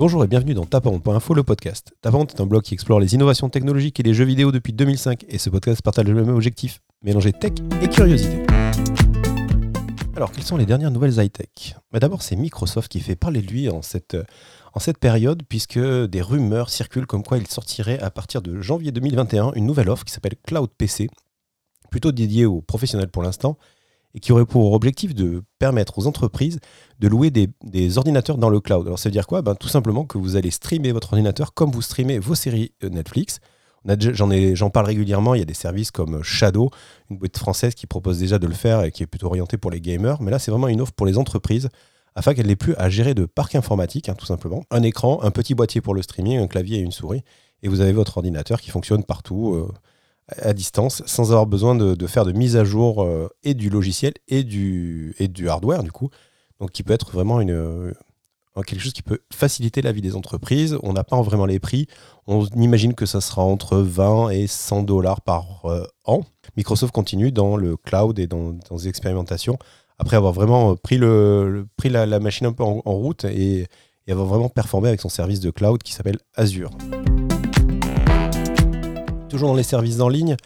Bonjour et bienvenue dans Tapant.info, le podcast. Tapant est un blog qui explore les innovations technologiques et les jeux vidéo depuis 2005 et ce podcast partage le même objectif, mélanger tech et curiosité. Alors, quelles sont les dernières nouvelles high-tech? Bah, D'abord, c'est Microsoft qui fait parler de lui en cette, en cette période puisque des rumeurs circulent comme quoi il sortirait à partir de janvier 2021 une nouvelle offre qui s'appelle Cloud PC, plutôt dédiée aux professionnels pour l'instant, et qui aurait pour objectif de permettre aux entreprises de louer des, ordinateurs dans le cloud. Alors ça veut dire quoi? Ben, Tout simplement que vous allez streamer votre ordinateur comme vous streamez vos séries euh, Netflix. J'en parle régulièrement, il y a des services comme Shadow, une boîte française qui propose déjà de le faire et qui est plutôt orientée pour les gamers. Mais là, c'est vraiment une offre pour les entreprises afin qu'elles n'aient plus à gérer de parc informatique, hein, tout simplement. Un écran, un petit boîtier pour le streaming, un clavier et une souris. Et vous avez votre ordinateur qui fonctionne partout. Euh, à distance sans avoir besoin de, faire de mise à jour euh, et du logiciel et du, et du hardware du coup. Donc qui peut être vraiment une, euh, quelque chose qui peut faciliter la vie des entreprises. On n'a pas vraiment les prix. On imagine que ça sera entre 20 et 100 dollars par euh, an. Microsoft continue dans le cloud et dans, dans les expérimentations après avoir vraiment pris, le, pris la, machine un peu en, route et, et avoir vraiment performé avec son service de cloud qui s'appelle Azure. Toujours dans les services en ligne,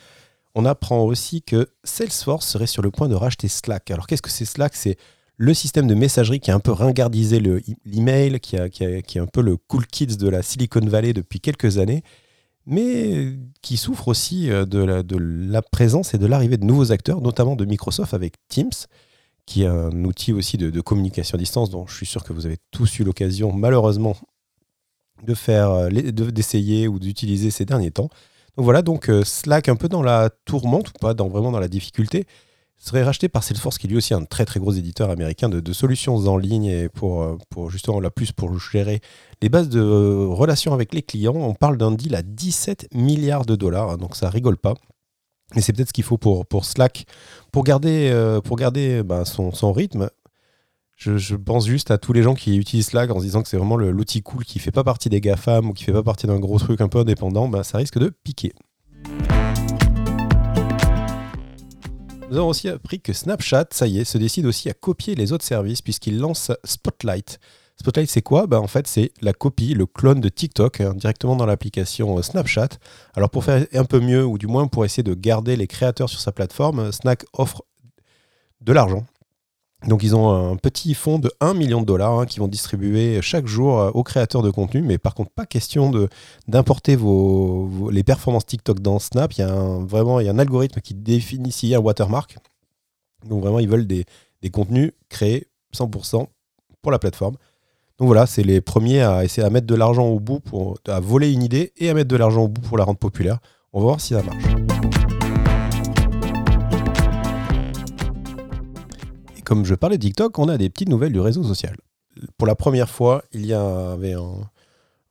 on apprend aussi que Salesforce serait sur le point de racheter Slack. Alors qu'est-ce que c'est Slack? C'est le système de messagerie qui a un peu ringardisé l'email, qui, qui, est un peu le cool kids de la Silicon Valley depuis quelques années, mais qui souffre aussi euh, de la, présence et de l'arrivée de nouveaux acteurs, notamment de Microsoft avec Teams, qui est un outil aussi de, communication à distance dont je suis sûr que vous avez tous eu l'occasion, malheureusement, de euh, d'essayer ou d'utiliser ces derniers temps. Voilà, donc euh, Slack un peu dans la tourmente, ou pas vraiment dans la difficulté, serait racheté par Salesforce, qui est lui aussi un très très gros éditeur américain de, solutions en ligne et pour, euh, pour justement la plus pour gérer les bases de euh, relations avec les clients. On parle d'un deal à 17 milliards de dollars, hein, donc ça rigole pas. Mais c'est peut-être ce qu'il faut pour, Slack, pour garder, pour ben, son rythme, je, pense juste à tous les gens qui utilisent Slack en se disant que c'est vraiment l'outil cool qui fait pas partie des GAFAM ou qui fait pas partie d'un gros truc un peu indépendant, bah, ça risque de piquer. Nous avons aussi appris que Snapchat, ça y est, se décide aussi à copier les autres services puisqu'il lance Spotlight. Spotlight, c'est quoi? Bah, En fait, c'est la copie, le clone de TikTok hein, directement dans l'application euh, Snapchat. Alors, pour faire un peu mieux, ou du moins pour essayer de garder les créateurs sur sa plateforme, Snack offre de l'argent donc ils ont un petit fonds de 1 million de dollars hein, qui vont distribuer chaque jour euh, aux créateurs de contenu, mais par contre pas question d'importer vos, les performances TikTok dans Snap. Il y a un, vraiment il y a un algorithme qui définit s'il y a un watermark. Donc vraiment ils veulent des, contenus créés 100% pour la plateforme. Donc voilà, c'est les premiers à essayer à mettre de l'argent au bout pour à voler une idée et à mettre de l'argent au bout pour la rendre populaire. On va voir si ça marche. Comme je parlais de TikTok, on a des petites nouvelles du réseau social. Pour la première fois, il y avait un,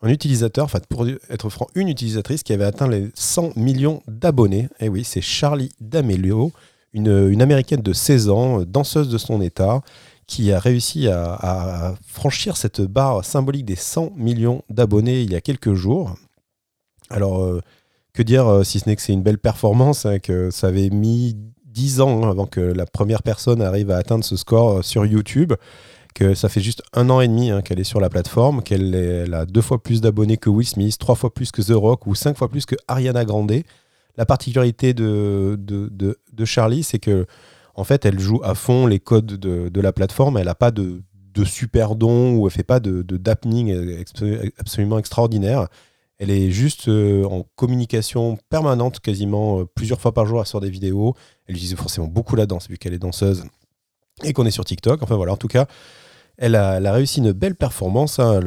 utilisateur, enfin pour être franc, une utilisatrice qui avait atteint les 100 millions d'abonnés. Et eh oui, c'est Charlie D'Amelio, une, américaine de 16 ans, danseuse de son état, qui a réussi à, franchir cette barre symbolique des 100 millions d'abonnés il y a quelques jours. Alors, euh, que dire euh, si ce n'est que c'est une belle performance, hein, que ça avait mis 10 ans avant que la première personne arrive à atteindre ce score euh, sur YouTube, que ça fait juste un an et demi hein, qu'elle est sur la plateforme, qu'elle a deux fois plus d'abonnés que Will Smith, trois fois plus que The Rock ou cinq fois plus que Ariana Grande. La particularité de, de, Charlie, c'est que en fait, elle joue à fond les codes de, la plateforme. Elle n'a pas de, super dons ou elle fait pas de, d'happening absolument extraordinaire. Elle est juste euh, en communication permanente, quasiment euh, plusieurs fois par jour sur des vidéos. Elle utilise forcément beaucoup la danse vu qu'elle est danseuse et qu'on est sur TikTok. Enfin voilà, en tout cas, elle a, réussi une belle performance. Hein.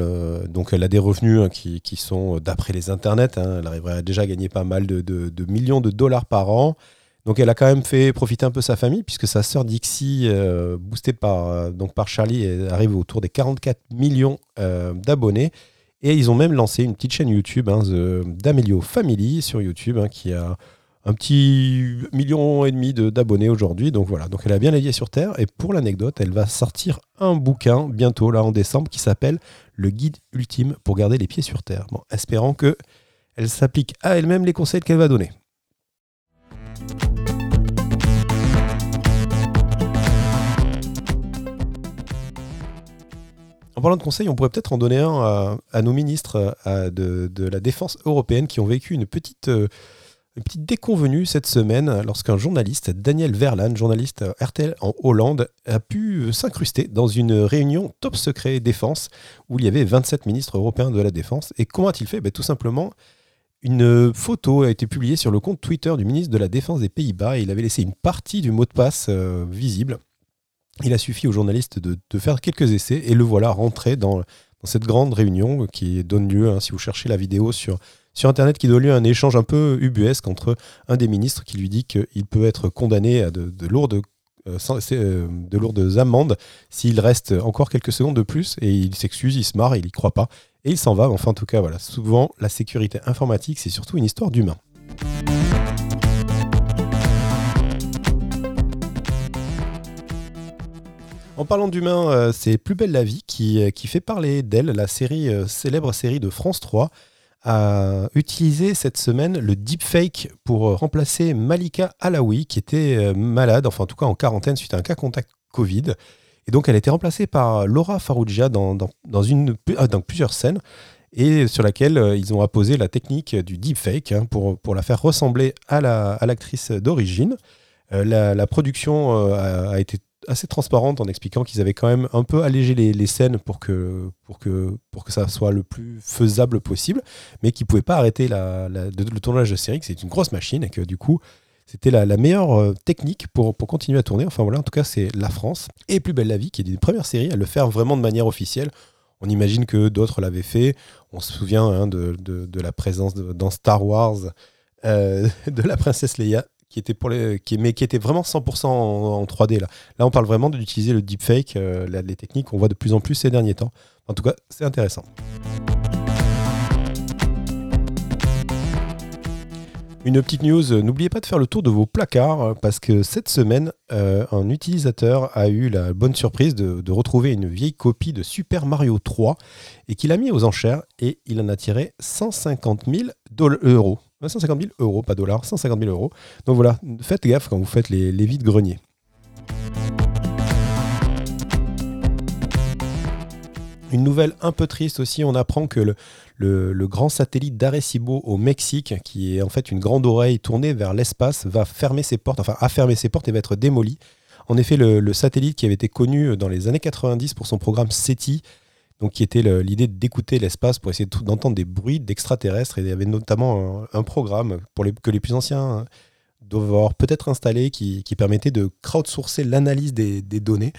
donc elle a des revenus hein, qui, sont d'après les internets. Hein. elle arriverait à déjà gagner pas mal de, millions de dollars par an. Donc elle a quand même fait profiter un peu sa famille puisque sa sœur Dixie, euh, boostée par, donc par Charlie, arrive autour des 44 millions d'abonnés. Et ils ont même lancé une petite chaîne YouTube hein, d'Amelio Family sur YouTube hein, qui a un petit million et demi d'abonnés aujourd'hui. Donc voilà, donc elle a bien la sur Terre. Et pour l'anecdote, elle va sortir un bouquin bientôt, là en décembre, qui s'appelle Le guide ultime pour garder les pieds sur Terre. Bon, espérant que elle s'applique à elle-même les conseils qu'elle va donner. En parlant de conseils, on pourrait peut-être en donner un à, nos ministres de, la défense européenne qui ont vécu une petite, petite déconvenue cette semaine lorsqu'un journaliste, Daniel Verlan, journaliste RTL en Hollande, a pu s'incruster dans une réunion top secret défense où il y avait 27 ministres européens de la défense. Et comment a-t-il fait? Ben, Tout simplement, une photo a été publiée sur le compte Twitter du ministre de la Défense des Pays-Bas et il avait laissé une partie du mot de passe euh, visible. Il a suffi aux journalistes de, faire quelques essais et le voilà rentré dans, cette grande réunion qui donne lieu, hein, si vous cherchez la vidéo sur, sur Internet, qui donne lieu à un échange un peu ubuesque entre un des ministres qui lui dit qu'il peut être condamné à de, lourdes euh, euh, de lourdes amendes s'il reste encore quelques secondes de plus et il s'excuse, il se marre, il n'y croit pas et il s'en va. Enfin, en tout cas, voilà, souvent la sécurité informatique, c'est surtout une histoire d'humain. En parlant d'humain, euh, c'est Plus belle la vie qui, euh, qui fait parler d'elle. La série, euh, célèbre série de France 3 a utilisé cette semaine le deepfake pour remplacer Malika Alaoui, qui était malade, enfin en tout cas en quarantaine suite à un cas contact Covid. Et donc elle a été remplacée par Laura Farrugia dans, dans, une, dans plusieurs scènes et sur laquelle ils ont apposé la technique du deepfake hein, pour, pour la faire ressembler à l'actrice à d'origine. la, la, production a été assez transparente en expliquant qu'ils avaient quand même un peu allégé les, scènes pour que, pour, que, pour que ça soit le plus faisable possible, mais qu'ils ne pouvaient pas arrêter la, le tournage de série, que c'est une grosse machine et que du coup, c'était la, meilleure euh, technique pour, pour continuer à tourner. Enfin voilà, en tout cas, c'est La France et Plus belle la vie, qui est une première série à le faire vraiment de manière officielle. On imagine que d'autres l'avaient fait. On se souvient hein, de, de, la présence dans Star Wars euh, de la princesse Leia qui était pour les, qui, mais qui était vraiment 100% en, 3D là. Là, on parle vraiment d'utiliser le deepfake, euh, les techniques qu'on voit de plus en plus ces derniers temps. En tout cas, c'est intéressant. Une petite news, euh, n'oubliez pas de faire le tour de vos placards euh, parce que cette semaine, un utilisateur a eu la bonne surprise de, de, retrouver une vieille copie de Super Mario 3 et qu'il a mis aux enchères et il en a tiré 150 000 euros. 150 000 euros, pas dollars, 150 000 euros. Donc voilà, faites gaffe quand vous faites les, vides greniers. Une nouvelle un peu triste aussi, on apprend que le, le, grand satellite d'Arecibo au Mexique, qui est en fait une grande oreille tournée vers l'espace, va fermer ses portes, enfin a fermé ses portes et va être démoli. En effet, le, le, satellite qui avait été connu dans les années 90 pour son programme SETI, donc qui était l'idée d'écouter l'espace pour essayer d'entendre des bruits d'extraterrestres. Et il y avait notamment un, programme pour que les plus anciens doivent avoir peut-être installé qui, permettait de crowdsourcer l'analyse des, données.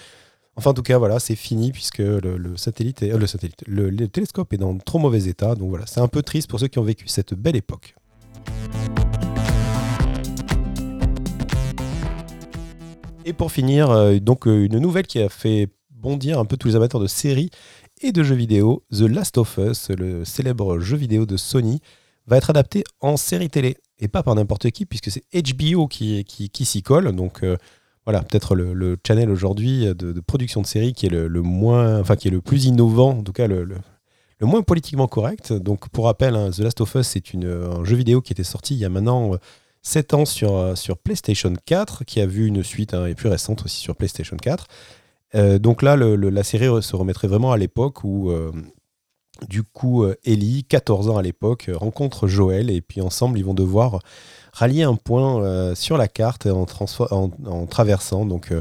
Enfin, en tout cas, voilà, c'est fini puisque le, satellite, euh, le satellite, le, télescope est dans trop mauvais état. Donc voilà, c'est un peu triste pour ceux qui ont vécu cette belle époque. Et pour finir, euh, donc euh, une nouvelle qui a fait bondir un peu tous les amateurs de séries et de jeux vidéo, The Last of Us, le célèbre jeu vidéo de Sony, va être adapté en série télé. Et pas par n'importe qui, puisque c'est HBO qui, qui, s'y colle. Donc euh, voilà, peut-être le, channel aujourd'hui de, production de séries qui est le, moins, enfin qui est le plus innovant, en tout cas le, le moins politiquement correct. Donc pour rappel, hein, The Last of Us, c'est un jeu vidéo qui était sorti il y a maintenant 7 euh, ans sur, euh, sur PlayStation 4, qui a vu une suite hein, et plus récente aussi sur PlayStation 4. Euh, donc là, la série se remettrait vraiment à l'époque où, euh, du coup, euh, Ellie, 14 ans à l'époque, rencontre Joël et puis ensemble, ils vont devoir rallier un point sur la carte en, traversant donc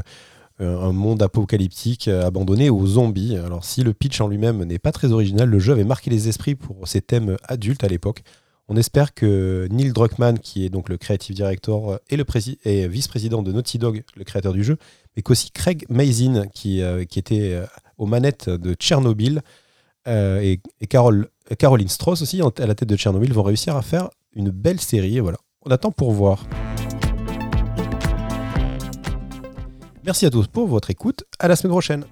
un monde apocalyptique abandonné aux zombies. Alors si le pitch en lui-même n'est pas très original, le jeu avait marqué les esprits pour ses thèmes adultes à l'époque. On espère que Neil Druckmann, qui est donc le creative director et, le et vice-président de Naughty Dog, le créateur du jeu, et qu'aussi Craig Mazin, qui, euh, était euh, aux manettes de Tchernobyl, euh, et, Caroline Strauss aussi, à la tête de Tchernobyl, vont réussir à faire une belle série. voilà, on attend pour voir. Merci à tous pour votre écoute. À la semaine prochaine.